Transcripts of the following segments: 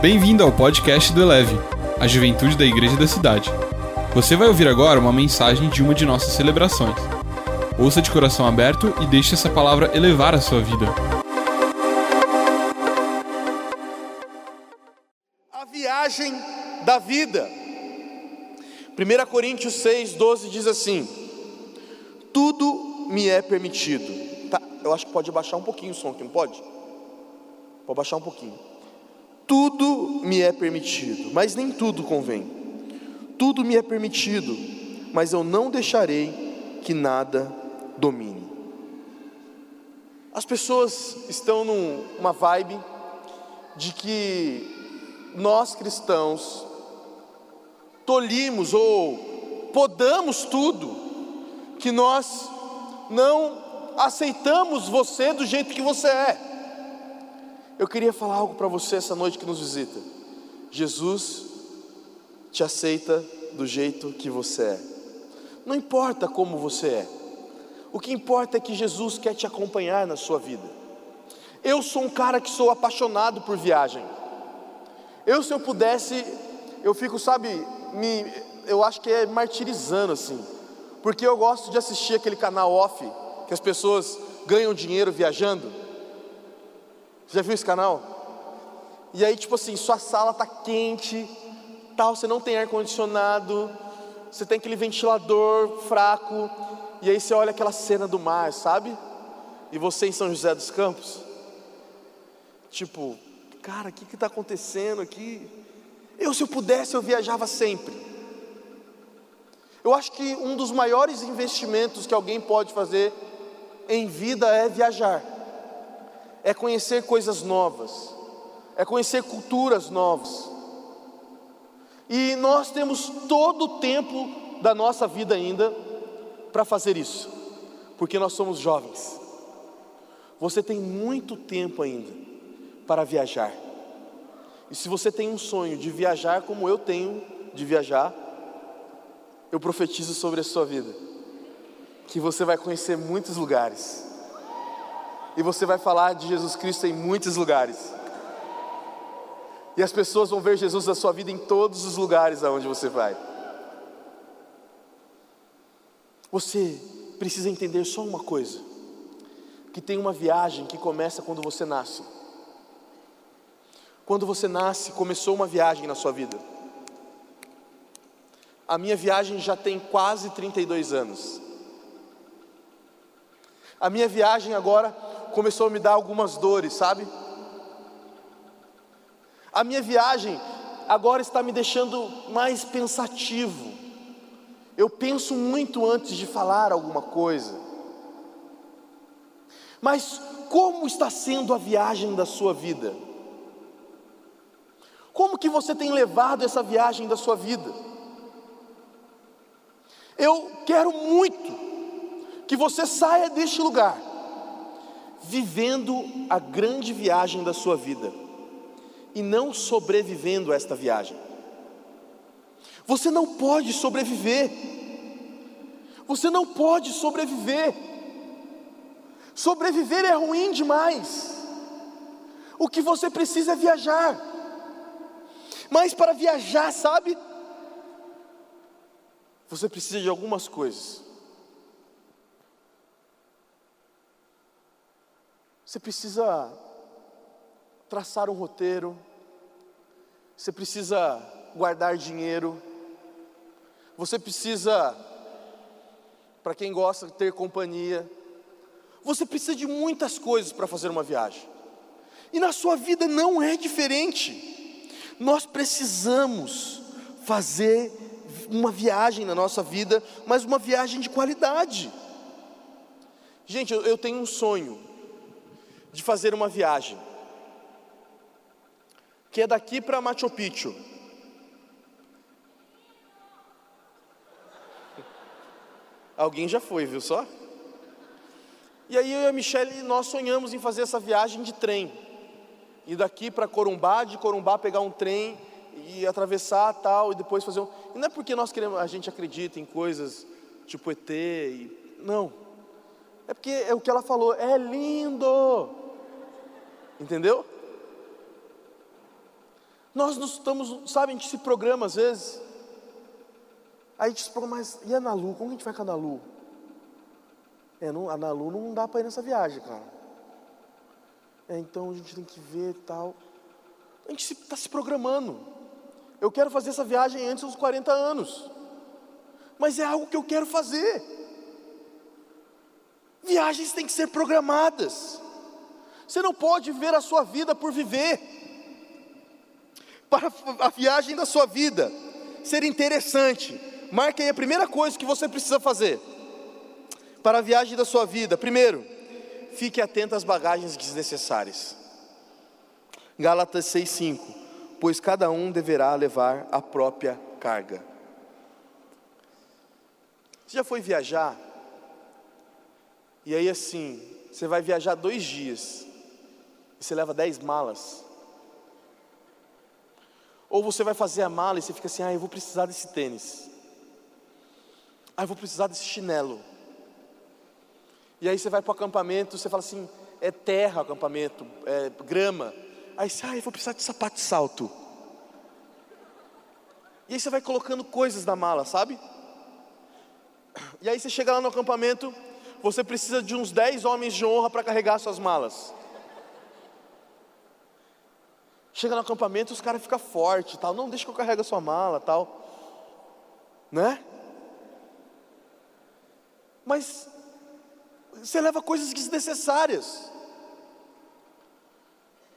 Bem-vindo ao podcast do Eleve, a juventude da igreja da cidade. Você vai ouvir agora uma mensagem de uma de nossas celebrações. Ouça de coração aberto e deixe essa palavra elevar a sua vida. A viagem da vida. 1 Coríntios 6, 12 diz assim: Tudo me é permitido. Tá, eu acho que pode abaixar um pouquinho o som aqui, não pode? Pode baixar um pouquinho. Tudo me é permitido, mas nem tudo convém. Tudo me é permitido, mas eu não deixarei que nada domine. As pessoas estão numa vibe de que nós cristãos tolimos ou podamos tudo, que nós não aceitamos você do jeito que você é. Eu queria falar algo para você essa noite que nos visita. Jesus te aceita do jeito que você é. Não importa como você é. O que importa é que Jesus quer te acompanhar na sua vida. Eu sou um cara que sou apaixonado por viagem. Eu, se eu pudesse, eu fico, sabe, me, eu acho que é martirizando assim, porque eu gosto de assistir aquele canal off que as pessoas ganham dinheiro viajando. Já viu esse canal? E aí, tipo assim, sua sala tá quente, tal, você não tem ar condicionado, você tem aquele ventilador fraco, e aí você olha aquela cena do mar, sabe? E você em São José dos Campos, tipo, cara, o que está acontecendo aqui? Eu, se eu pudesse, eu viajava sempre. Eu acho que um dos maiores investimentos que alguém pode fazer em vida é viajar é conhecer coisas novas, é conhecer culturas novas. E nós temos todo o tempo da nossa vida ainda para fazer isso, porque nós somos jovens. Você tem muito tempo ainda para viajar. E se você tem um sonho de viajar como eu tenho de viajar, eu profetizo sobre a sua vida, que você vai conhecer muitos lugares e você vai falar de Jesus Cristo em muitos lugares. E as pessoas vão ver Jesus na sua vida em todos os lugares aonde você vai. Você precisa entender só uma coisa: que tem uma viagem que começa quando você nasce. Quando você nasce, começou uma viagem na sua vida. A minha viagem já tem quase 32 anos. A minha viagem agora começou a me dar algumas dores, sabe? A minha viagem agora está me deixando mais pensativo. Eu penso muito antes de falar alguma coisa. Mas como está sendo a viagem da sua vida? Como que você tem levado essa viagem da sua vida? Eu quero muito que você saia deste lugar vivendo a grande viagem da sua vida e não sobrevivendo a esta viagem. Você não pode sobreviver. Você não pode sobreviver. Sobreviver é ruim demais. O que você precisa é viajar. Mas para viajar, sabe? Você precisa de algumas coisas. Você precisa traçar um roteiro, você precisa guardar dinheiro, você precisa, para quem gosta, ter companhia, você precisa de muitas coisas para fazer uma viagem, e na sua vida não é diferente, nós precisamos fazer uma viagem na nossa vida, mas uma viagem de qualidade. Gente, eu, eu tenho um sonho, de fazer uma viagem, que é daqui para Machu Picchu. Alguém já foi, viu só? E aí eu e a Michelle, nós sonhamos em fazer essa viagem de trem. Ir daqui para Corumbá, de Corumbá pegar um trem e atravessar tal, e depois fazer um... E não é porque nós queremos, a gente acredita em coisas tipo ET, e... não. É porque é o que ela falou, é lindo. Entendeu? Nós não estamos, sabe, a gente se programa às vezes. Aí a gente se programa, mas e a Nalu? Como a gente vai com a Nalu? É, não, a Nalu não dá para ir nessa viagem, cara. É, então a gente tem que ver tal. A gente está se, se programando. Eu quero fazer essa viagem antes dos 40 anos. Mas é algo que eu quero fazer. Viagens têm que ser programadas. Você não pode viver a sua vida por viver. Para a viagem da sua vida ser interessante, marque aí a primeira coisa que você precisa fazer. Para a viagem da sua vida, primeiro, fique atento às bagagens desnecessárias. Gálatas 6,5: Pois cada um deverá levar a própria carga. Você já foi viajar? E aí assim, você vai viajar dois dias, e você leva dez malas. Ou você vai fazer a mala e você fica assim, ah, eu vou precisar desse tênis. Ah, eu vou precisar desse chinelo. E aí você vai para o acampamento, você fala assim, é terra o acampamento, é grama. Aí você, ah, eu vou precisar de sapato de salto. E aí você vai colocando coisas na mala, sabe? E aí você chega lá no acampamento, você precisa de uns 10 homens de honra para carregar suas malas. Chega no acampamento, os caras ficam fortes, tal. Não, deixa que eu carrego a sua mala, tal. Né? Mas você leva coisas desnecessárias.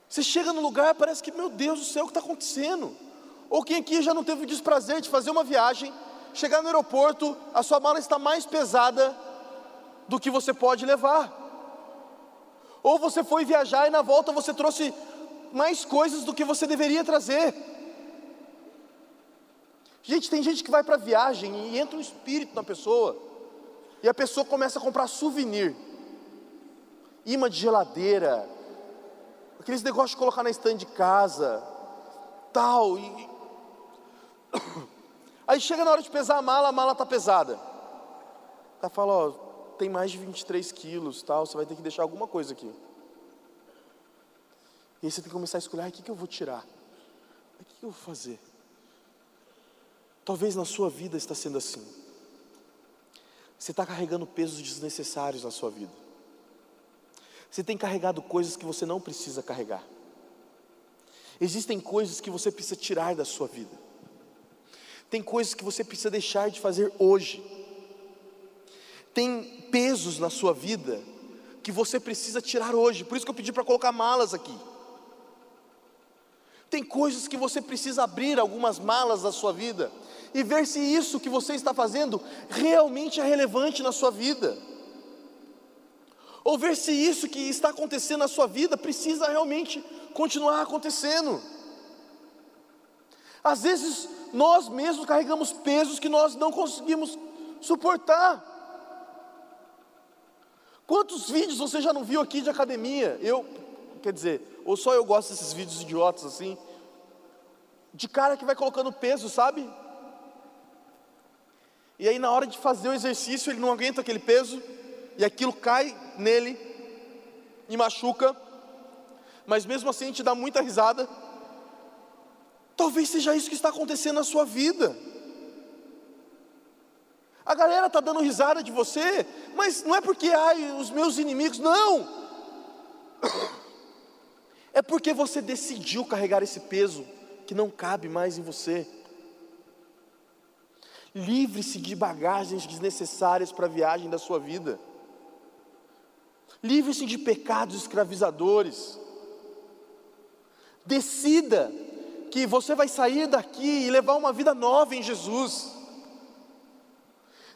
Você chega no lugar, parece que, meu Deus do céu, o que está acontecendo? Ou quem aqui já não teve o desprazer de fazer uma viagem, chegar no aeroporto, a sua mala está mais pesada do que você pode levar. Ou você foi viajar e na volta você trouxe mais coisas do que você deveria trazer. Gente, tem gente que vai para viagem e entra um espírito na pessoa, e a pessoa começa a comprar souvenir, imã de geladeira, aqueles negócios de colocar na estante de casa, tal, e... aí chega na hora de pesar a mala, a mala está pesada. Ela fala, ó, tem mais de 23 quilos, tal, você vai ter que deixar alguma coisa aqui. E aí você tem que começar a escolher: o que, que eu vou tirar? O que, que eu vou fazer? Talvez na sua vida está sendo assim. Você está carregando pesos desnecessários na sua vida. Você tem carregado coisas que você não precisa carregar. Existem coisas que você precisa tirar da sua vida. Tem coisas que você precisa deixar de fazer hoje. Tem pesos na sua vida que você precisa tirar hoje. Por isso que eu pedi para colocar malas aqui. Tem coisas que você precisa abrir algumas malas da sua vida e ver se isso que você está fazendo realmente é relevante na sua vida. Ou ver se isso que está acontecendo na sua vida precisa realmente continuar acontecendo. Às vezes nós mesmos carregamos pesos que nós não conseguimos suportar. Quantos vídeos você já não viu aqui de academia? Eu, quer dizer, ou só eu gosto desses vídeos idiotas assim, de cara que vai colocando peso, sabe? E aí na hora de fazer o exercício, ele não aguenta aquele peso, e aquilo cai nele e machuca, mas mesmo assim a gente dá muita risada. Talvez seja isso que está acontecendo na sua vida. A galera está dando risada de você, mas não é porque, ai, os meus inimigos, não. É porque você decidiu carregar esse peso que não cabe mais em você. Livre-se de bagagens desnecessárias para a viagem da sua vida. Livre-se de pecados escravizadores. Decida que você vai sair daqui e levar uma vida nova em Jesus.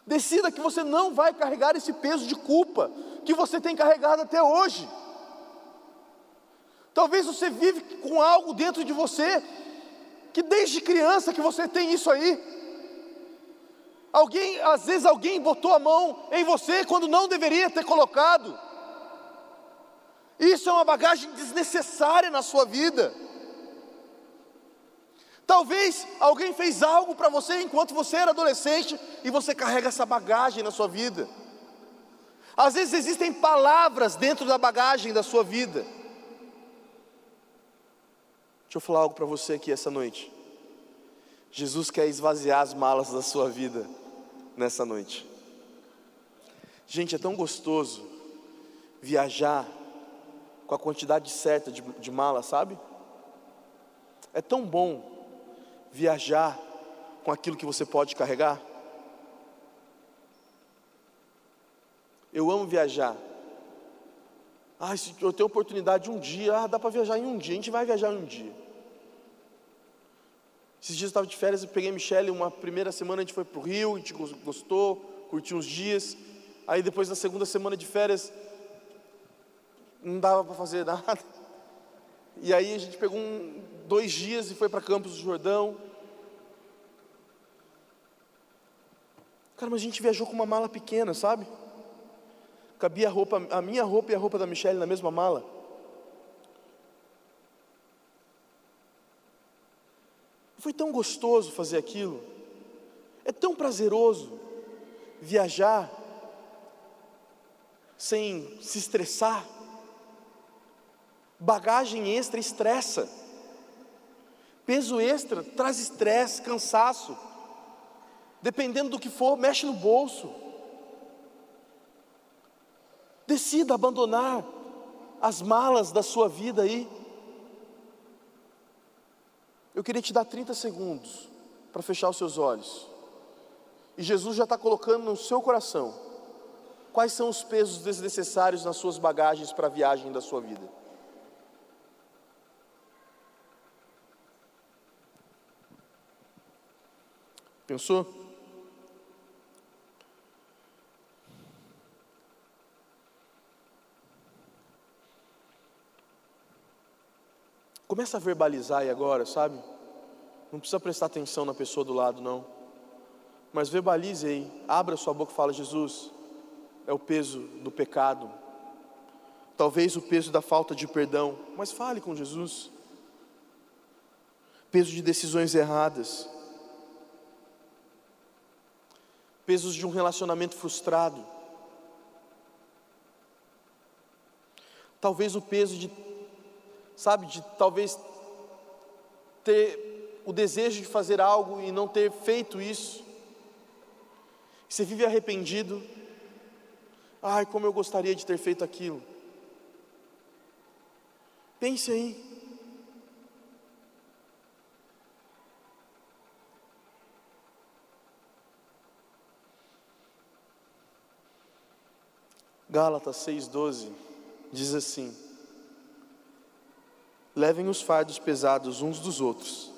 Decida que você não vai carregar esse peso de culpa que você tem carregado até hoje. Talvez você vive com algo dentro de você que desde criança que você tem isso aí. Alguém, às vezes alguém botou a mão em você quando não deveria ter colocado. Isso é uma bagagem desnecessária na sua vida. Talvez alguém fez algo para você enquanto você era adolescente e você carrega essa bagagem na sua vida. Às vezes existem palavras dentro da bagagem da sua vida. Deixa eu falar algo para você aqui essa noite. Jesus quer esvaziar as malas da sua vida nessa noite. Gente, é tão gostoso viajar com a quantidade certa de, de mala, sabe? É tão bom viajar com aquilo que você pode carregar. Eu amo viajar. Ah, se eu tenho oportunidade um dia, ah, dá para viajar em um dia, a gente vai viajar em um dia. Esses dias eu estava de férias, eu peguei a Michelle, uma primeira semana a gente foi para o Rio, a gente gostou, curtiu uns dias. Aí depois na segunda semana de férias, não dava para fazer nada. E aí a gente pegou um, dois dias e foi para Campos do Jordão. Cara, mas a gente viajou com uma mala pequena, sabe? Cabia a roupa, a minha roupa e a roupa da Michelle na mesma mala. Foi tão gostoso fazer aquilo. É tão prazeroso viajar sem se estressar. Bagagem extra estressa. Peso extra traz estresse, cansaço. Dependendo do que for, mexe no bolso. Decida abandonar as malas da sua vida aí. Eu queria te dar 30 segundos para fechar os seus olhos. E Jesus já está colocando no seu coração quais são os pesos desnecessários nas suas bagagens para a viagem da sua vida. Pensou? Começa a verbalizar aí agora, sabe? Não precisa prestar atenção na pessoa do lado, não. Mas verbalize aí, abra sua boca e fala: Jesus, é o peso do pecado, talvez o peso da falta de perdão, mas fale com Jesus. Peso de decisões erradas, pesos de um relacionamento frustrado, talvez o peso de, sabe, de talvez ter o desejo de fazer algo e não ter feito isso. Você vive arrependido. Ai, como eu gostaria de ter feito aquilo. Pense aí. Gálatas 6,12 diz assim: Levem os fardos pesados uns dos outros,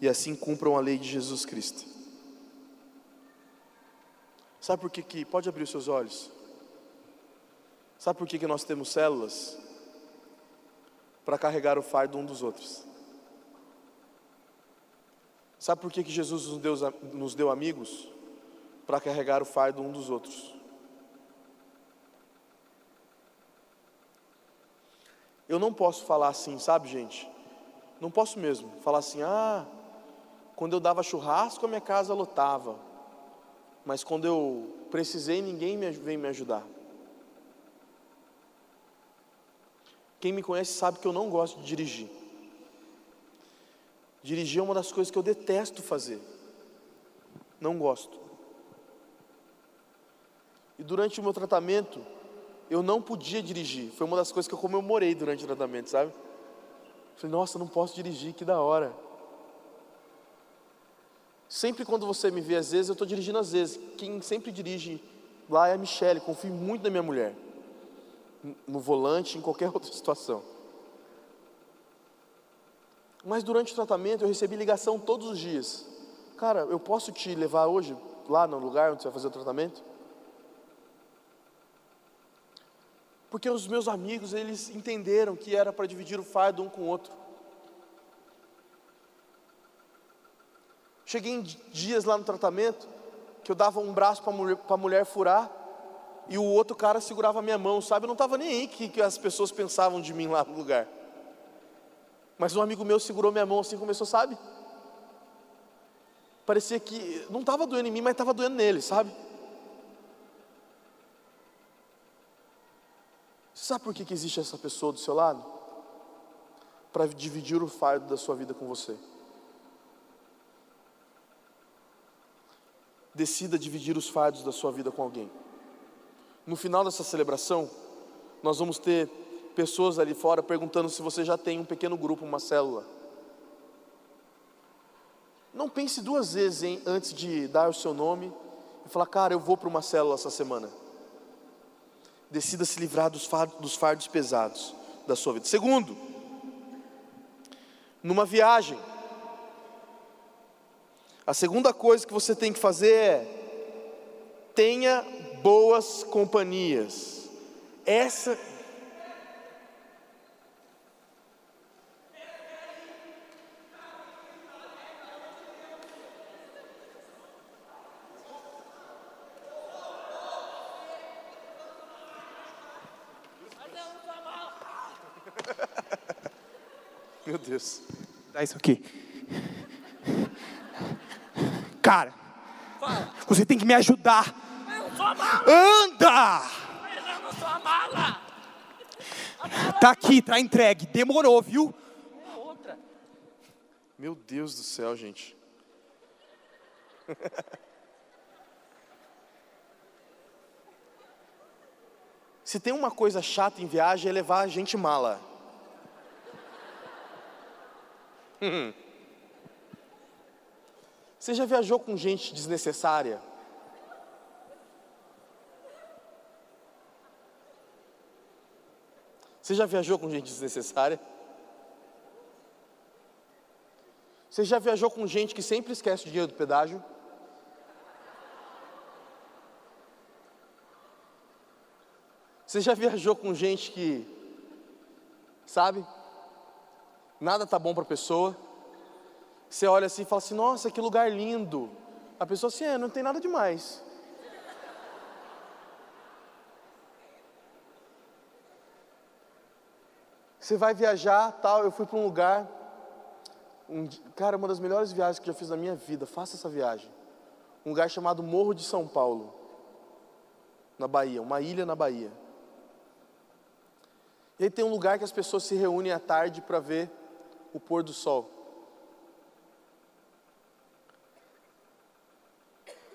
e assim cumpram a lei de Jesus Cristo. Sabe por que, que pode abrir os seus olhos? Sabe por que, que nós temos células? Para carregar o fardo um dos outros. Sabe por que, que Jesus nos deu, nos deu amigos? Para carregar o fardo um dos outros. Eu não posso falar assim, sabe, gente? Não posso mesmo falar assim, ah, quando eu dava churrasco a minha casa lotava mas quando eu precisei, ninguém veio me ajudar. Quem me conhece sabe que eu não gosto de dirigir. Dirigir é uma das coisas que eu detesto fazer. Não gosto. E durante o meu tratamento, eu não podia dirigir. Foi uma das coisas que eu comemorei durante o tratamento, sabe? Falei, nossa, não posso dirigir, que da hora. Sempre quando você me vê, às vezes, eu estou dirigindo às vezes. Quem sempre dirige lá é a Michelle, confio muito na minha mulher. No volante, em qualquer outra situação. Mas durante o tratamento eu recebi ligação todos os dias. Cara, eu posso te levar hoje lá no lugar onde você vai fazer o tratamento? Porque os meus amigos, eles entenderam que era para dividir o fardo um com o outro. Cheguei em dias lá no tratamento que eu dava um braço para a mulher, mulher furar e o outro cara segurava a minha mão, sabe? Eu não estava nem aí que, que as pessoas pensavam de mim lá no lugar. Mas um amigo meu segurou minha mão assim começou, sabe? Parecia que não estava doendo em mim, mas estava doendo nele, sabe? Sabe por que, que existe essa pessoa do seu lado? para dividir o fardo da sua vida com você. Decida dividir os fardos da sua vida com alguém. No final dessa celebração, nós vamos ter pessoas ali fora perguntando se você já tem um pequeno grupo, uma célula. Não pense duas vezes hein, antes de dar o seu nome e falar, cara, eu vou para uma célula essa semana. Decida se livrar dos fardos, dos fardos pesados da sua vida. Segundo, numa viagem, a segunda coisa que você tem que fazer é tenha boas companhias. Essa Deus. Dá isso aqui. Cara, Fala. você tem que me ajudar. Eu sou a mala. Anda! Mas eu não sou a mala. Tá aqui, tá entregue. Demorou, viu? É outra. Meu Deus do céu, gente. Se tem uma coisa chata em viagem é levar a gente mala. Você já viajou com gente desnecessária? Você já viajou com gente desnecessária? Você já viajou com gente que sempre esquece o dinheiro do pedágio? Você já viajou com gente que, sabe, nada tá bom para a pessoa? Você olha assim e fala assim: Nossa, que lugar lindo. A pessoa assim: É, não tem nada demais. Você vai viajar, tal. Eu fui para um lugar, um cara, uma das melhores viagens que eu já fiz na minha vida. Faça essa viagem. Um lugar chamado Morro de São Paulo, na Bahia, uma ilha na Bahia. E aí tem um lugar que as pessoas se reúnem à tarde para ver o pôr do sol.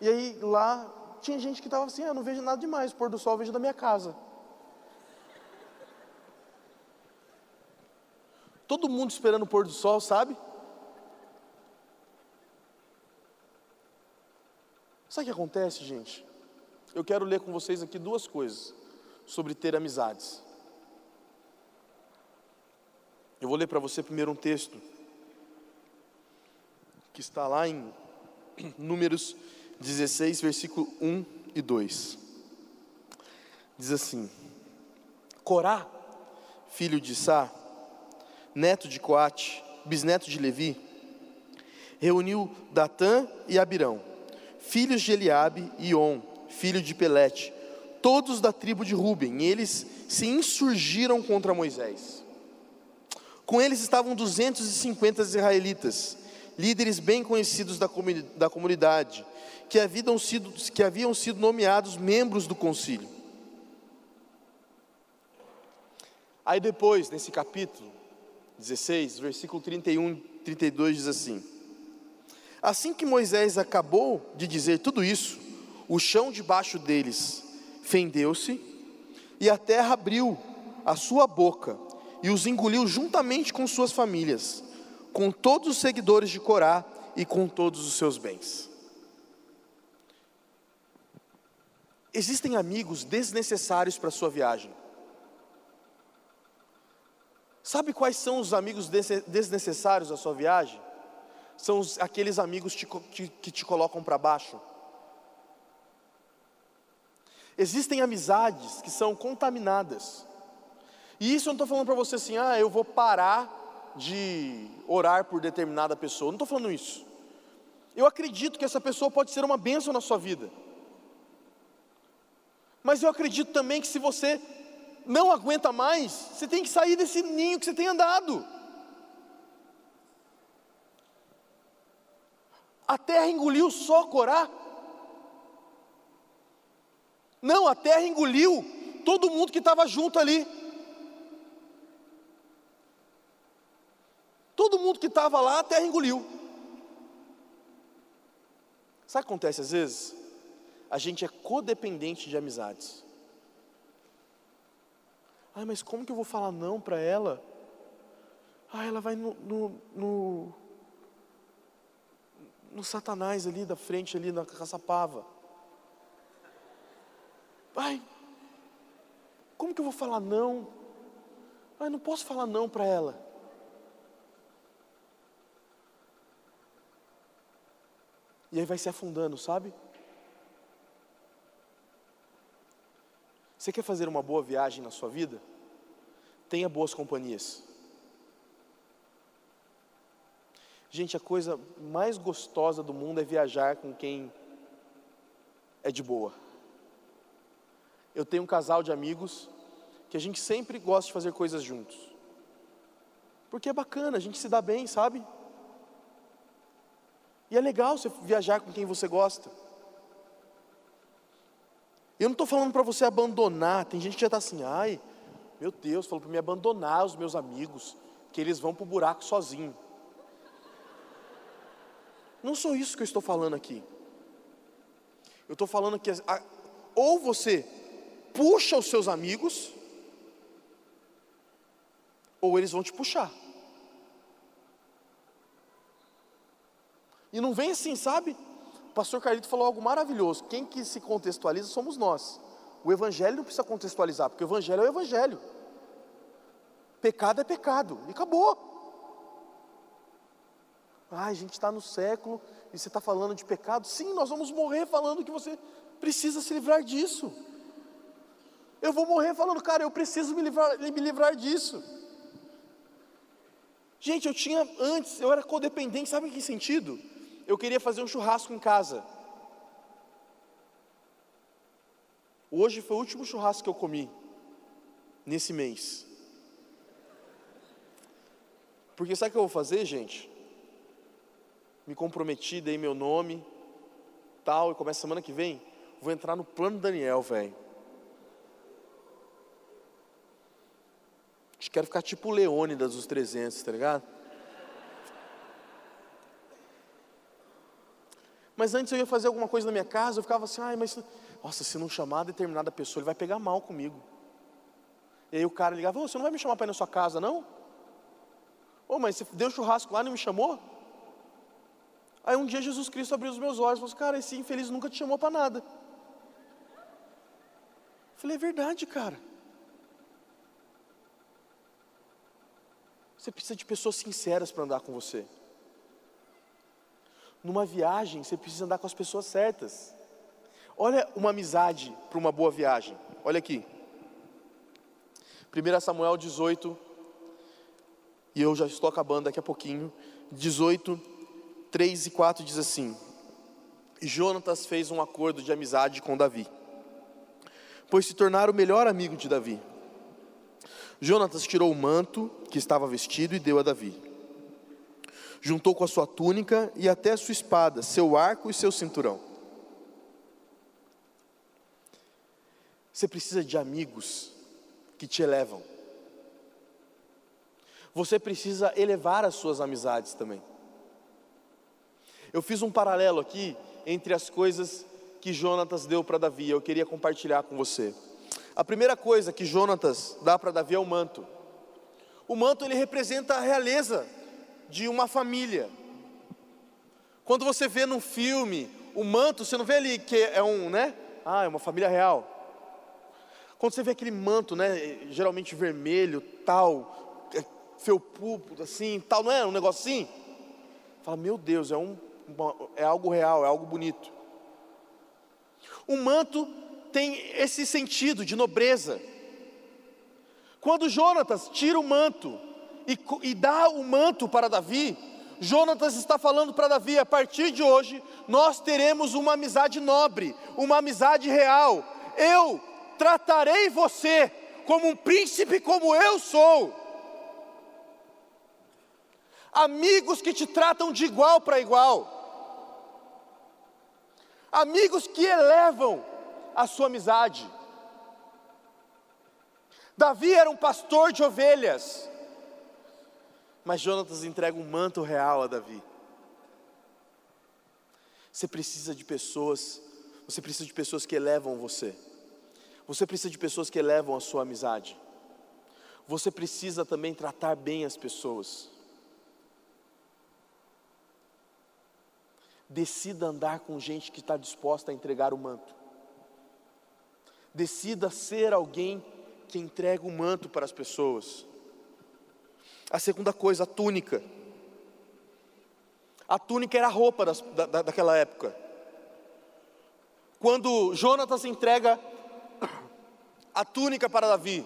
E aí lá tinha gente que estava assim, ah, não vejo nada demais, o pôr do sol eu vejo da minha casa. Todo mundo esperando o pôr do sol, sabe? Sabe o que acontece, gente? Eu quero ler com vocês aqui duas coisas sobre ter amizades. Eu vou ler para você primeiro um texto que está lá em Números 16, versículo 1 e 2. Diz assim: Corá, filho de Sá, neto de Coate, bisneto de Levi, reuniu Datã e Abirão, filhos de Eliabe e On, filho de Pelete, todos da tribo de Ruben, e eles se insurgiram contra Moisés. Com eles estavam 250 israelitas, líderes bem conhecidos da, comuni- da comunidade, que haviam, sido, que haviam sido nomeados membros do concílio. Aí depois, nesse capítulo 16, versículo 31 e 32 diz assim: Assim que Moisés acabou de dizer tudo isso, o chão debaixo deles fendeu-se e a terra abriu a sua boca e os engoliu juntamente com suas famílias, com todos os seguidores de Corá e com todos os seus bens. Existem amigos desnecessários para a sua viagem. Sabe quais são os amigos desnecessários da sua viagem? São os- aqueles amigos te que te colocam para baixo. Existem amizades que são contaminadas. E isso eu não estou falando para você assim, ah, eu vou parar de orar por determinada pessoa. Não estou falando isso. Eu acredito que essa pessoa pode ser uma bênção na sua vida. Mas eu acredito também que se você não aguenta mais, você tem que sair desse ninho que você tem andado. A terra engoliu só Corá? Não, a terra engoliu todo mundo que estava junto ali. Todo mundo que estava lá, a terra engoliu. Sabe o que acontece às vezes? A gente é codependente de amizades. Ai, mas como que eu vou falar não para ela? Ah, ela vai no, no, no, no Satanás ali da frente, ali na caçapava. Ai, como que eu vou falar não? Ai, não posso falar não para ela. E aí vai se afundando, sabe? Você quer fazer uma boa viagem na sua vida? Tenha boas companhias. Gente, a coisa mais gostosa do mundo é viajar com quem é de boa. Eu tenho um casal de amigos que a gente sempre gosta de fazer coisas juntos. Porque é bacana, a gente se dá bem, sabe? E é legal você viajar com quem você gosta. Eu não estou falando para você abandonar, tem gente que já está assim, ai, meu Deus, falou para me abandonar os meus amigos, que eles vão para o buraco sozinho. Não sou isso que eu estou falando aqui. Eu estou falando que ou você puxa os seus amigos, ou eles vão te puxar. E não vem assim, sabe? O pastor Carlito falou algo maravilhoso. Quem que se contextualiza somos nós. O evangelho não precisa contextualizar, porque o evangelho é o evangelho. Pecado é pecado, e acabou. Ah, a gente está no século e você está falando de pecado. Sim, nós vamos morrer falando que você precisa se livrar disso. Eu vou morrer falando, cara, eu preciso me livrar, me livrar disso. Gente, eu tinha antes, eu era codependente, sabe em que sentido? Eu queria fazer um churrasco em casa. Hoje foi o último churrasco que eu comi nesse mês. Porque sabe o que eu vou fazer, gente? me comprometi, dei meu nome, tal, e começa semana que vem, vou entrar no plano Daniel, velho. Quero ficar tipo o Leônidas dos 300, tá ligado? Mas antes eu ia fazer alguma coisa na minha casa, eu ficava assim, ai, mas, nossa, se não chamar determinada pessoa, ele vai pegar mal comigo. E aí o cara ligava, você não vai me chamar para ir na sua casa, não? Ô, mas você deu churrasco lá e não me chamou? Aí um dia Jesus Cristo abriu os meus olhos e falou assim, cara, esse infeliz nunca te chamou para nada. Eu falei, é verdade, cara. Você precisa de pessoas sinceras para andar com você. Numa viagem, você precisa andar com as pessoas certas. Olha uma amizade para uma boa viagem. Olha aqui. 1 Samuel 18, e eu já estou acabando daqui a pouquinho. 18, 3 e 4 diz assim: Jonatas fez um acordo de amizade com Davi, pois se tornaram o melhor amigo de Davi. Jonatas tirou o manto que estava vestido e deu a Davi. Juntou com a sua túnica e até a sua espada, seu arco e seu cinturão. Você precisa de amigos que te elevam. Você precisa elevar as suas amizades também. Eu fiz um paralelo aqui entre as coisas que Jonatas deu para Davi, eu queria compartilhar com você. A primeira coisa que Jonatas dá para Davi é o manto. O manto ele representa a realeza de uma família. Quando você vê num filme o manto, você não vê ali que é um, né? Ah, é uma família real. Quando você vê aquele manto, né, geralmente vermelho, tal, é, felpudo, assim, tal, não é um negócio assim? Fala, meu Deus, é um é algo real, é algo bonito. O manto tem esse sentido de nobreza. Quando Jonatas tira o manto e, e dá o manto para Davi, Jonatas está falando para Davi: a partir de hoje, nós teremos uma amizade nobre, uma amizade real. Eu tratarei você como um príncipe, como eu sou. Amigos que te tratam de igual para igual amigos que elevam a sua amizade. Davi era um pastor de ovelhas. Mas Jonatas entrega um manto real a Davi. Você precisa de pessoas, você precisa de pessoas que elevam você. Você precisa de pessoas que elevam a sua amizade. Você precisa também tratar bem as pessoas. Decida andar com gente que está disposta a entregar o manto. Decida ser alguém que entrega o manto para as pessoas. A segunda coisa, a túnica. A túnica era a roupa das, da, daquela época. Quando Jonatas entrega a túnica para Davi,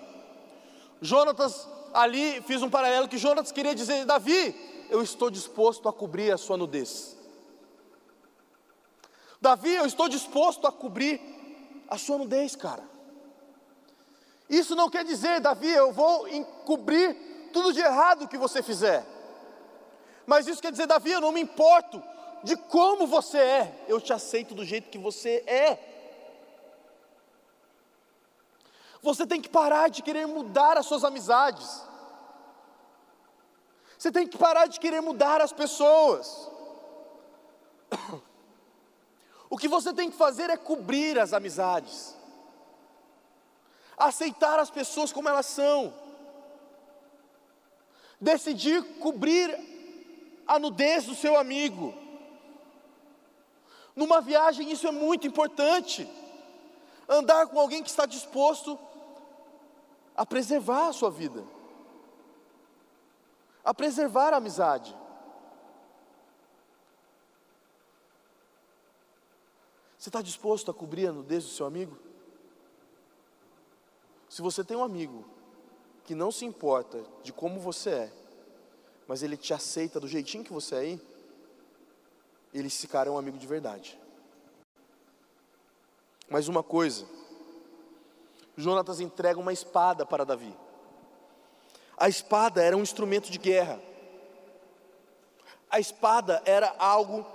Jonatas ali fiz um paralelo que Jonatas queria dizer: Davi, eu estou disposto a cobrir a sua nudez. Davi, eu estou disposto a cobrir a sua nudez, cara. Isso não quer dizer, Davi, eu vou encobrir tudo de errado que você fizer. Mas isso quer dizer, Davi, eu não me importo de como você é, eu te aceito do jeito que você é. Você tem que parar de querer mudar as suas amizades. Você tem que parar de querer mudar as pessoas. O que você tem que fazer é cobrir as amizades, aceitar as pessoas como elas são, decidir cobrir a nudez do seu amigo. Numa viagem, isso é muito importante. Andar com alguém que está disposto a preservar a sua vida, a preservar a amizade. Você está disposto a cobrir a nudez do seu amigo? Se você tem um amigo que não se importa de como você é, mas ele te aceita do jeitinho que você é aí, ele se cara é um amigo de verdade. Mas uma coisa, Jonatas entrega uma espada para Davi. A espada era um instrumento de guerra. A espada era algo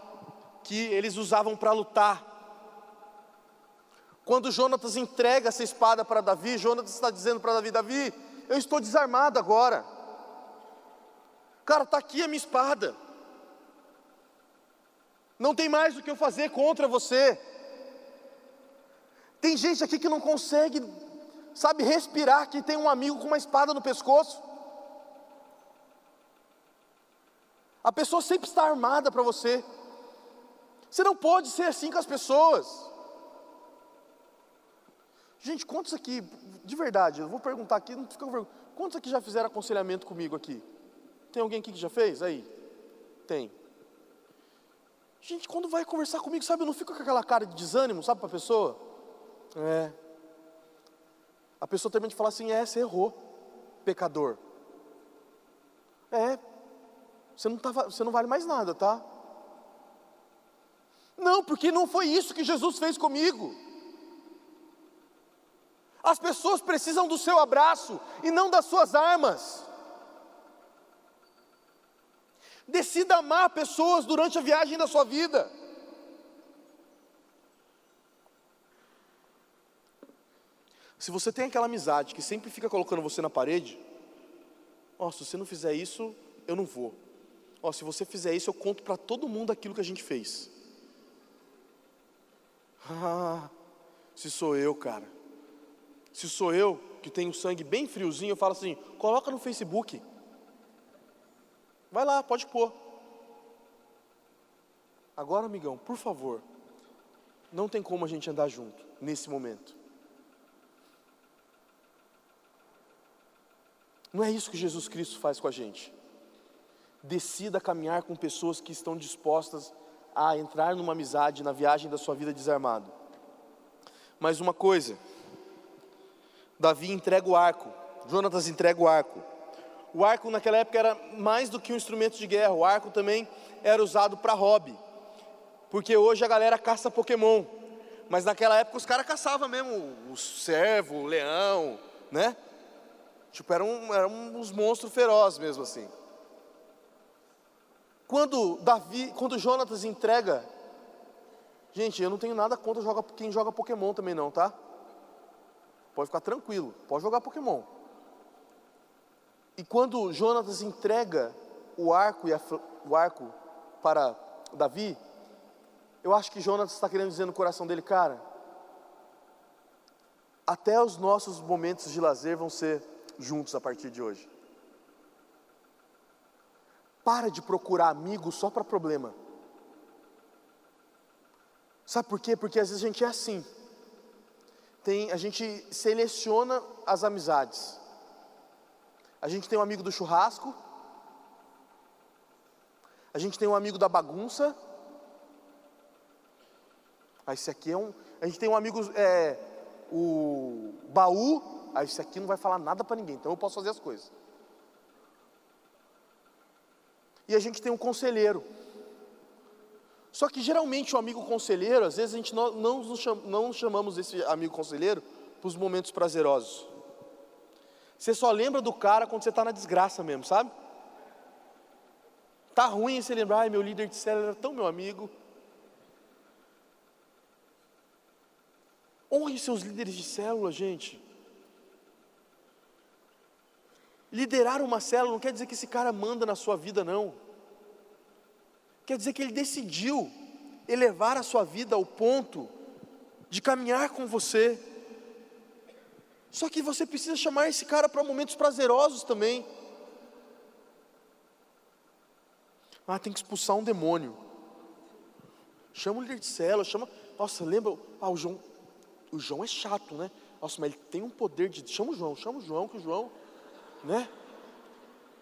que eles usavam para lutar. Quando Jonatas entrega essa espada para Davi, Jonatas está dizendo para Davi: Davi, eu estou desarmado agora. Cara, está aqui a minha espada. Não tem mais o que eu fazer contra você. Tem gente aqui que não consegue, sabe, respirar, que tem um amigo com uma espada no pescoço. A pessoa sempre está armada para você. Você não pode ser assim com as pessoas. Gente, quantos aqui, de verdade, eu vou perguntar aqui, não fica com vergonha. Quantos aqui já fizeram aconselhamento comigo aqui? Tem alguém aqui que já fez? Aí? Tem. Gente, quando vai conversar comigo, sabe, eu não fico com aquela cara de desânimo, sabe, para a pessoa? É. A pessoa termina de falar assim: é, você errou, pecador. É, você não, tá, você não vale mais nada, tá? Não, porque não foi isso que Jesus fez comigo. As pessoas precisam do seu abraço e não das suas armas. Decida amar pessoas durante a viagem da sua vida. Se você tem aquela amizade que sempre fica colocando você na parede, ó, oh, se você não fizer isso, eu não vou. Ó, oh, se você fizer isso, eu conto para todo mundo aquilo que a gente fez. Ah, se sou eu, cara. Se sou eu, que tenho sangue bem friozinho, eu falo assim: coloca no Facebook. Vai lá, pode pôr. Agora, amigão, por favor, não tem como a gente andar junto nesse momento. Não é isso que Jesus Cristo faz com a gente. Decida caminhar com pessoas que estão dispostas a entrar numa amizade na viagem da sua vida desarmado. Mais uma coisa, Davi entrega o arco, Jonatas entrega o arco. O arco naquela época era mais do que um instrumento de guerra, o arco também era usado para hobby. Porque hoje a galera caça Pokémon, mas naquela época os caras caçavam mesmo o cervo, o leão, né? Tipo, eram, eram uns monstros ferozes mesmo assim. Quando Davi, quando Jonatas entrega, gente, eu não tenho nada contra quem joga Pokémon também não, tá? Pode ficar tranquilo, pode jogar Pokémon. E quando Jonatas entrega o arco, e a o arco para Davi, eu acho que Jonas está querendo dizer no coração dele, cara, até os nossos momentos de lazer vão ser juntos a partir de hoje. Para de procurar amigos só para problema. Sabe por quê? Porque às vezes a gente é assim. Tem, a gente seleciona as amizades. A gente tem um amigo do churrasco. A gente tem um amigo da bagunça. Ah, esse aqui é um. A gente tem um amigo, é, o baú. Ah, esse aqui não vai falar nada para ninguém, então eu posso fazer as coisas. E a gente tem um conselheiro. Só que geralmente o amigo conselheiro, às vezes a gente não, não, chamamos esse amigo conselheiro para os momentos prazerosos. Você só lembra do cara quando você está na desgraça mesmo, sabe? Tá ruim você lembrar, ai meu líder de célula era tão meu amigo. Honre seus líderes de célula, gente. Liderar uma célula não quer dizer que esse cara manda na sua vida, não. Quer dizer que ele decidiu elevar a sua vida ao ponto de caminhar com você. Só que você precisa chamar esse cara para momentos prazerosos também. Ah, tem que expulsar um demônio. Chama o líder de célula, chama. Nossa, lembra? Ah, o João. O João é chato, né? Nossa, mas ele tem um poder de. Chama o João, chama o João, que o João. Né?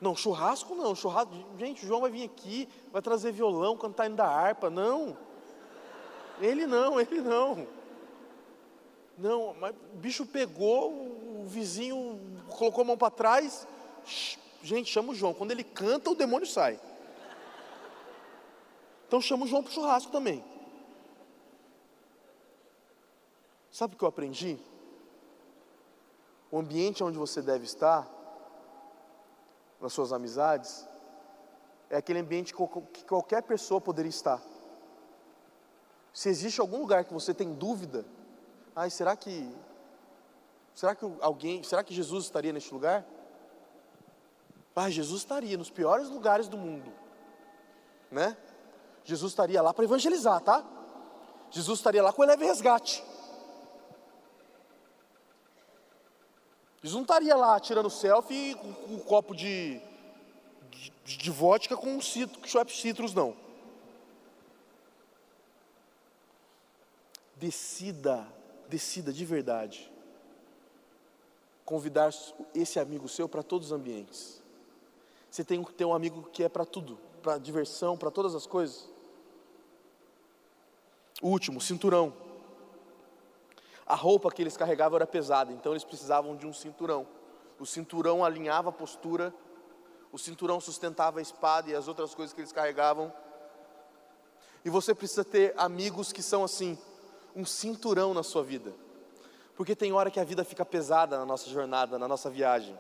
Não, churrasco não, churrasco. Gente, João vai vir aqui, vai trazer violão, cantar indo da harpa. Não. Ele não, ele não. Não, mas o bicho pegou, o vizinho colocou a mão para trás. Gente, chama o João. Quando ele canta, o demônio sai. Então chama o João para o churrasco também. Sabe o que eu aprendi? O ambiente onde você deve estar, nas suas amizades, é aquele ambiente que qual- que qualquer pessoa poderia estar. Se existe algum lugar que você tem dúvida, ai, será que será que alguém, será que Jesus estaria neste lugar? Ah, Jesus estaria nos piores lugares do mundo, né? Jesus estaria lá para evangelizar, tá? Jesus estaria lá com o leve resgate. Jesus não estaria lá tirando selfie com, um copo de, de, de vodka com um Schweppes Citrus, não. Decida, decida de verdade. Convidar esse amigo seu para todos os ambientes. Você tem que ter um amigo que é para tudo, para diversão, para todas as coisas. O último, cinturão. A roupa que eles carregavam era pesada, então eles precisavam de um cinturão. O cinturão alinhava a postura, o cinturão sustentava a espada e as outras coisas que eles carregavam. E você precisa ter amigos que são assim, um cinturão na sua vida. Porque tem hora que a vida fica pesada na nossa jornada, na nossa viagem.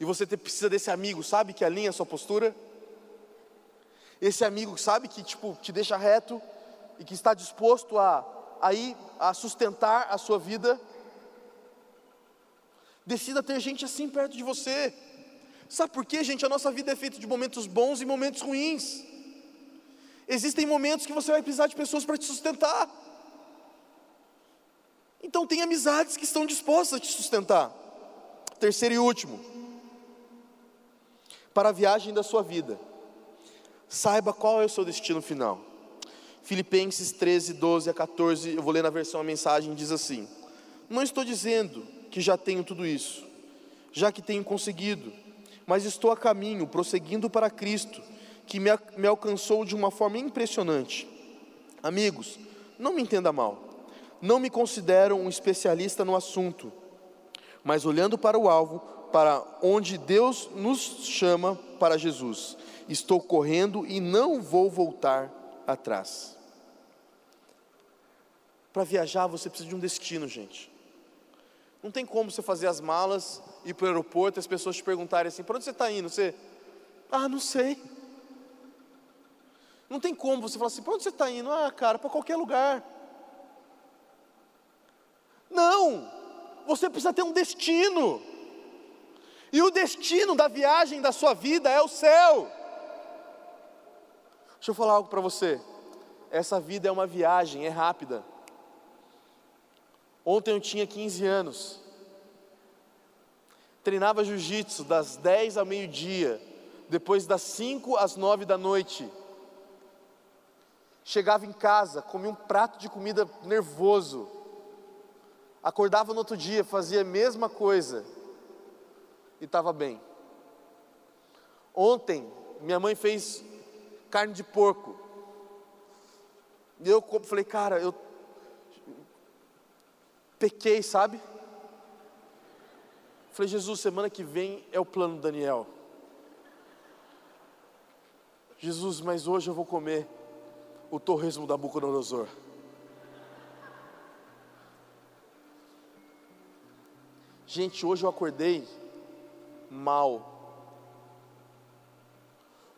E você precisa desse amigo, sabe, que alinha a sua postura. Esse amigo, sabe, que tipo, te deixa reto e que está disposto a, a ir, a sustentar a sua vida. Decida ter gente assim perto de você. Sabe por quê, gente? A nossa vida é feita de momentos bons e momentos ruins. Existem momentos que você vai precisar de pessoas para te sustentar. Então tem amizades que estão dispostas a te sustentar. Terceiro e último. Para a viagem da sua vida. Saiba qual é o seu destino final. Filipenses 13, 12 a 14, eu vou ler na versão a mensagem, diz assim: Não estou dizendo que já tenho tudo isso, já que tenho conseguido, mas estou a caminho, prosseguindo para Cristo, que me, me alcançou de uma forma impressionante. Amigos, não me entenda mal, não me considero um especialista no assunto, mas olhando para o alvo, para onde Deus nos chama para Jesus, estou correndo e não vou voltar atrás. Para viajar você precisa de um destino, gente. Não tem como você fazer as malas, ir para o aeroporto e as pessoas te perguntarem assim: para onde você está indo? Você, ah, não sei. Não tem como você falar assim: para onde você está indo? Ah, cara, para qualquer lugar. Não! Você precisa ter um destino. E o destino da viagem da sua vida é o céu. Deixa eu falar algo para você. Essa vida é uma viagem, é rápida. Ontem eu tinha 15 anos. Treinava jiu-jitsu das 10 ao meio-dia, depois das 5 às 9 da noite. Chegava em casa, comia um prato de comida nervoso. Acordava no outro dia, fazia a mesma coisa e estava bem. Ontem, minha mãe fez carne de porco. E eu falei, cara, eu pequei, sabe? Falei, Jesus, semana que vem é o plano Daniel. Jesus, mas hoje eu vou comer o torresmo da Buconorosor. Gente, hoje eu acordei mal.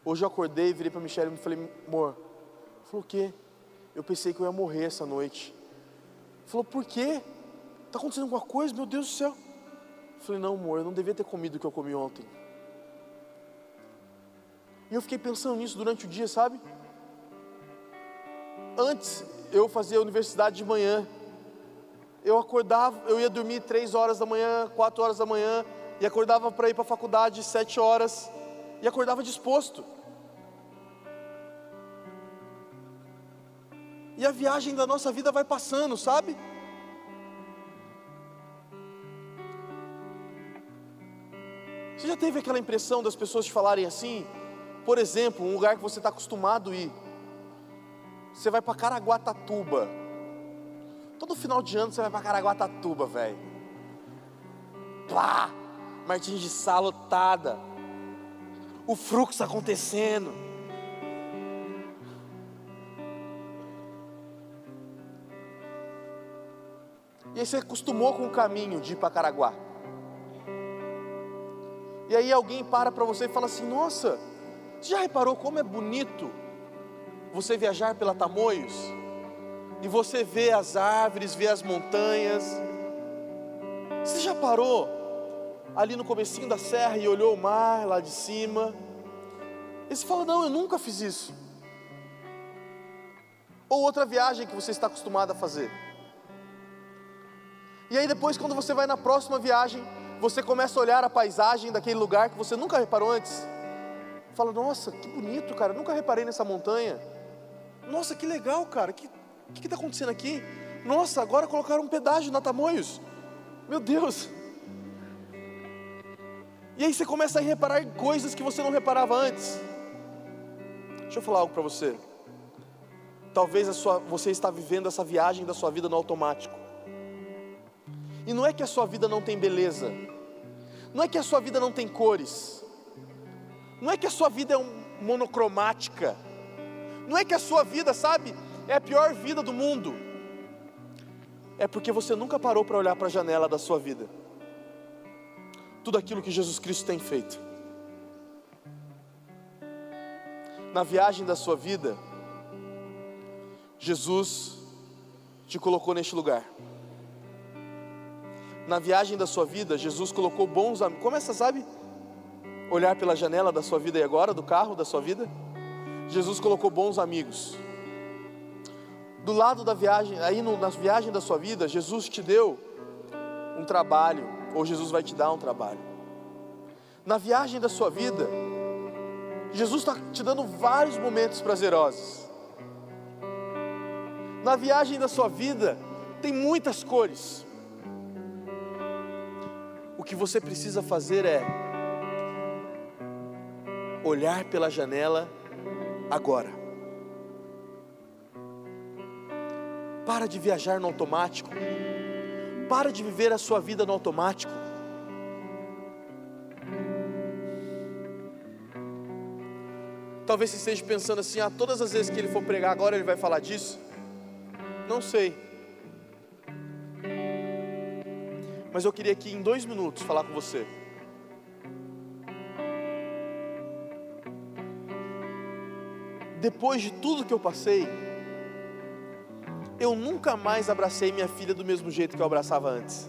Hoje eu acordei, virei para Michelle e falei, amor, falou o quê? Eu pensei que eu ia morrer essa noite. Falou, por quê? Está acontecendo alguma coisa? Meu Deus do céu. falei, não, amor, eu não devia ter comido o que eu comi ontem. E eu fiquei pensando nisso durante o dia, sabe? Antes eu fazia universidade de manhã. Eu acordava, eu ia dormir três horas da manhã, quatro horas da manhã, e acordava para ir para a faculdade sete horas, e acordava disposto. E a viagem da nossa vida vai passando, sabe? Você já teve aquela impressão das pessoas te falarem assim? Por exemplo, um lugar que você está acostumado a ir. Você vai para Caraguatatuba. Todo final de ano você vai para Caraguatatuba, velho. Plá! Martins de Sá lotada. O fluxo acontecendo. E aí você acostumou com o caminho de ir para Caraguá. E aí alguém para para você e fala assim: Nossa, você já reparou como é bonito você viajar pela Tamoios? E você vê as árvores, vê as montanhas. Você já parou ali no comecinho da serra e olhou o mar lá de cima? E você fala: Não, eu nunca fiz isso. Ou outra viagem que você está acostumado a fazer. E aí depois, quando você vai na próxima viagem, você começa a olhar a paisagem daquele lugar que você nunca reparou antes. Fala, nossa, que bonito, cara, nunca reparei nessa montanha. Nossa, que legal, cara, que que está acontecendo aqui? Nossa, agora colocaram um pedágio na Tamoios. Meu Deus. E aí você começa a reparar coisas que você não reparava antes. Deixa eu falar algo para você. Talvez sua, você está vivendo essa viagem da sua vida no automático. E não é que a sua vida não tem beleza, não é que a sua vida não tem cores, não é que a sua vida é um monocromática, não é que a sua vida, sabe, é a pior vida do mundo. É porque você nunca parou para olhar para a janela da sua vida. Tudo aquilo que Jesus Cristo tem feito. Na viagem da sua vida, Jesus te colocou neste lugar na viagem da sua vida, Jesus colocou bons amigos. Começa, sabe? Olhar pela janela da sua vida e agora, do carro da sua vida. Jesus colocou bons amigos. Do lado da viagem, aí no, na viagem da sua vida, Jesus te deu um trabalho, ou Jesus vai te dar um trabalho. Na viagem da sua vida, Jesus está te dando vários momentos prazerosos. Na viagem da sua vida, tem muitas cores que você precisa fazer é olhar pela janela agora. Para de viajar no automático. Para de viver a sua vida no automático. Talvez você esteja pensando assim: ah, todas as vezes que ele for pregar agora ele vai falar disso. Não sei. Mas eu queria aqui em dois minutos falar com você. Depois de tudo que eu passei, eu nunca mais abracei minha filha do mesmo jeito que eu abraçava antes.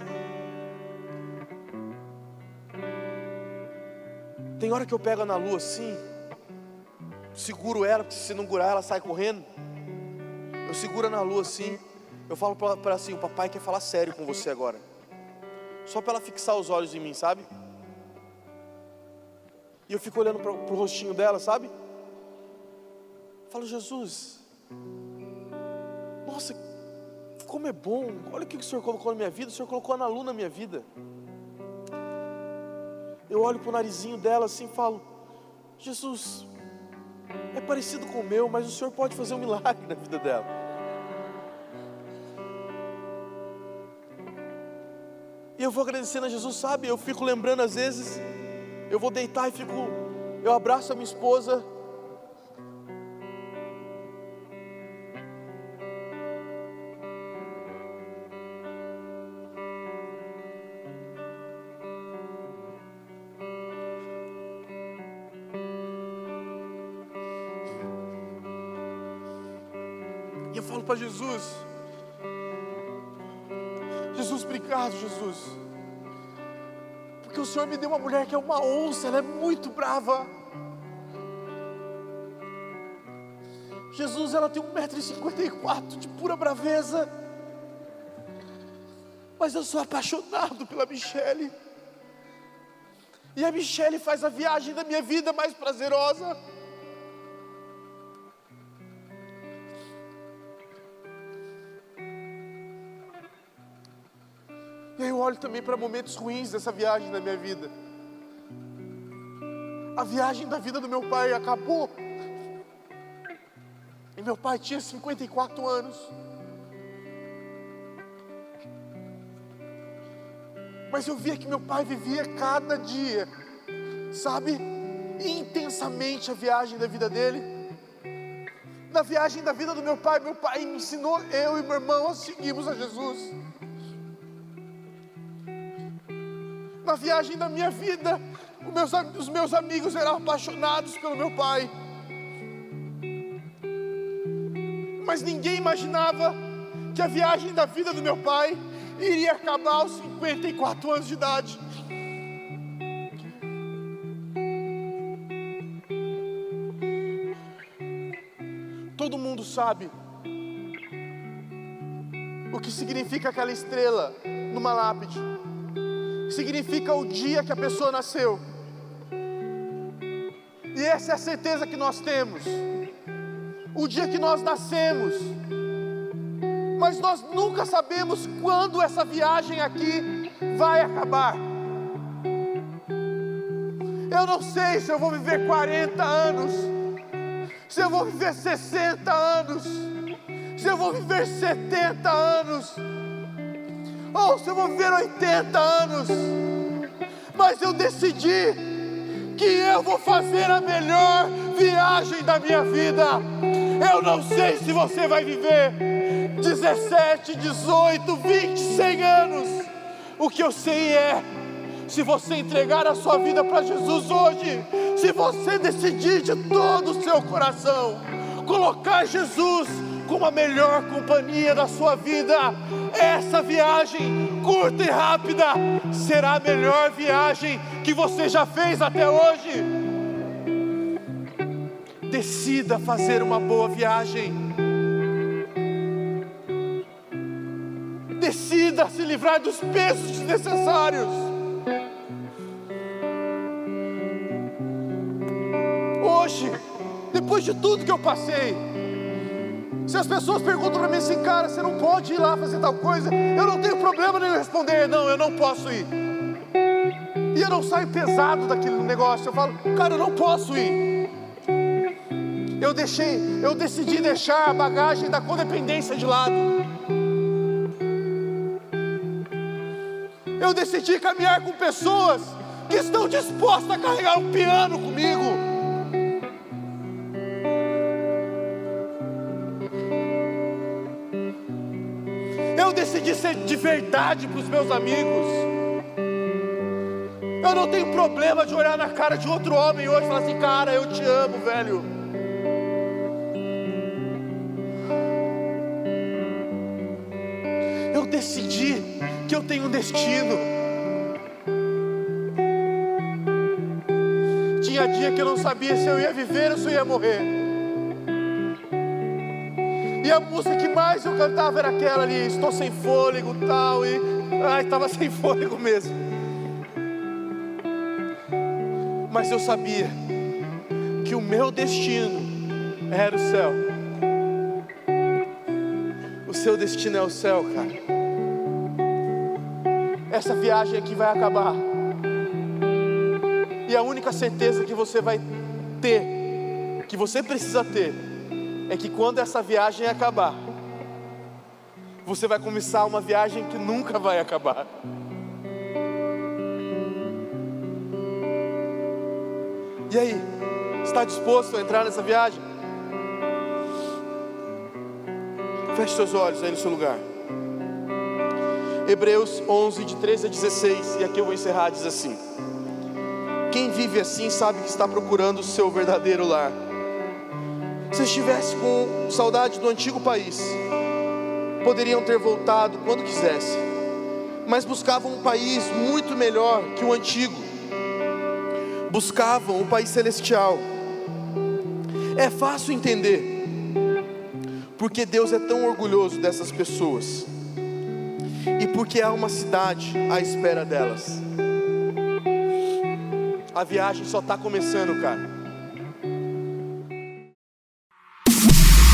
Tem hora que eu pego na lua assim, seguro ela, porque se segurar ela sai correndo. Eu seguro na lua assim. Eu falo para ela assim: o papai quer falar sério com você agora. Só para ela fixar os olhos em mim, sabe? E eu fico olhando para o rostinho dela, sabe? Falo, Jesus, nossa, como é bom, olha o que o Senhor colocou na minha vida, o Senhor colocou a Ana Lu na minha vida. Eu olho para o narizinho dela assim e falo, Jesus, é parecido com o meu, mas o Senhor pode fazer um milagre na vida dela. E eu vou agradecendo a Jesus, sabe? Eu fico lembrando às vezes, eu vou deitar e fico, eu abraço a minha esposa. E eu falo para Jesus, obrigado, Jesus. Porque o Senhor me deu uma mulher que é uma onça, ela é muito brava. Jesus, ela tem 1,54m de pura braveza. Mas eu sou apaixonado pela Michele. E a Michele faz a viagem da minha vida mais prazerosa. Olho também para momentos ruins dessa viagem da minha vida. A viagem da vida do meu pai acabou. E meu pai tinha 54 anos. Mas eu via que meu pai vivia cada dia, sabe, intensamente a viagem da vida dele. Na viagem da vida do meu pai, meu pai me ensinou, eu e meu irmão, a seguirmos a Jesus. Viagem da minha vida, os meus, os meus amigos eram apaixonados pelo meu pai. Mas ninguém imaginava que a viagem da vida do meu pai iria acabar aos 54 anos de idade. Todo mundo sabe o que significa aquela estrela numa lápide significa o dia que a pessoa nasceu. E essa é a certeza que nós temos. O dia que nós nascemos. Mas nós nunca sabemos quando essa viagem aqui vai acabar. Eu não sei se eu vou viver 40 anos, se eu vou viver 60 anos, se eu vou viver 70 anos se eu vou viver 80 anos, mas eu decidi que eu vou fazer a melhor viagem da minha vida. Eu não sei se você vai viver 17, 18, 20, 100 anos. O que eu sei é, se você entregar a sua vida para Jesus hoje, se você decidir de todo o seu coração, colocar Jesus como a melhor companhia da sua vida, essa viagem curta e rápida será a melhor viagem que você já fez até hoje. Decida fazer uma boa viagem. Decida se livrar dos pesos desnecessários. Hoje, depois de tudo que eu passei, se as pessoas perguntam para mim assim, cara, você não pode ir lá fazer tal coisa, eu não tenho problema em responder, não, eu não posso ir. E eu não saio pesado daquele negócio, eu falo, cara, eu não posso ir. Eu deixei, eu decidi deixar a bagagem da codependência de lado. Eu decidi caminhar com pessoas que estão dispostas a carregar um piano comigo. Decidi ser de verdade para os meus amigos. Eu não tenho problema de olhar na cara de outro homem hoje e falar assim, cara, eu te amo, velho. Eu decidi que eu tenho um destino. Tinha dia que eu não sabia se eu ia viver ou se eu ia morrer. E a música que mais eu cantava era aquela ali, estou sem fôlego tal, e ai, estava sem fôlego mesmo. Mas eu sabia que o meu destino era o céu. O seu destino é o céu, cara. Essa viagem aqui vai acabar. E a única certeza que você vai ter, que você precisa ter, é que quando essa viagem acabar, você vai começar uma viagem que nunca vai acabar. E aí, está disposto a entrar nessa viagem? Feche seus olhos aí no seu lugar. Hebreus 11, de 13 a 16, e aqui eu vou encerrar, diz assim: Quem vive assim sabe que está procurando o seu verdadeiro lar. Se estivesse com saudade do antigo país, poderiam ter voltado quando quisesse, mas buscavam um país muito melhor que o antigo, buscavam o país celestial. É fácil entender porque Deus é tão orgulhoso dessas pessoas e porque há uma cidade à espera delas. A viagem só está começando, cara.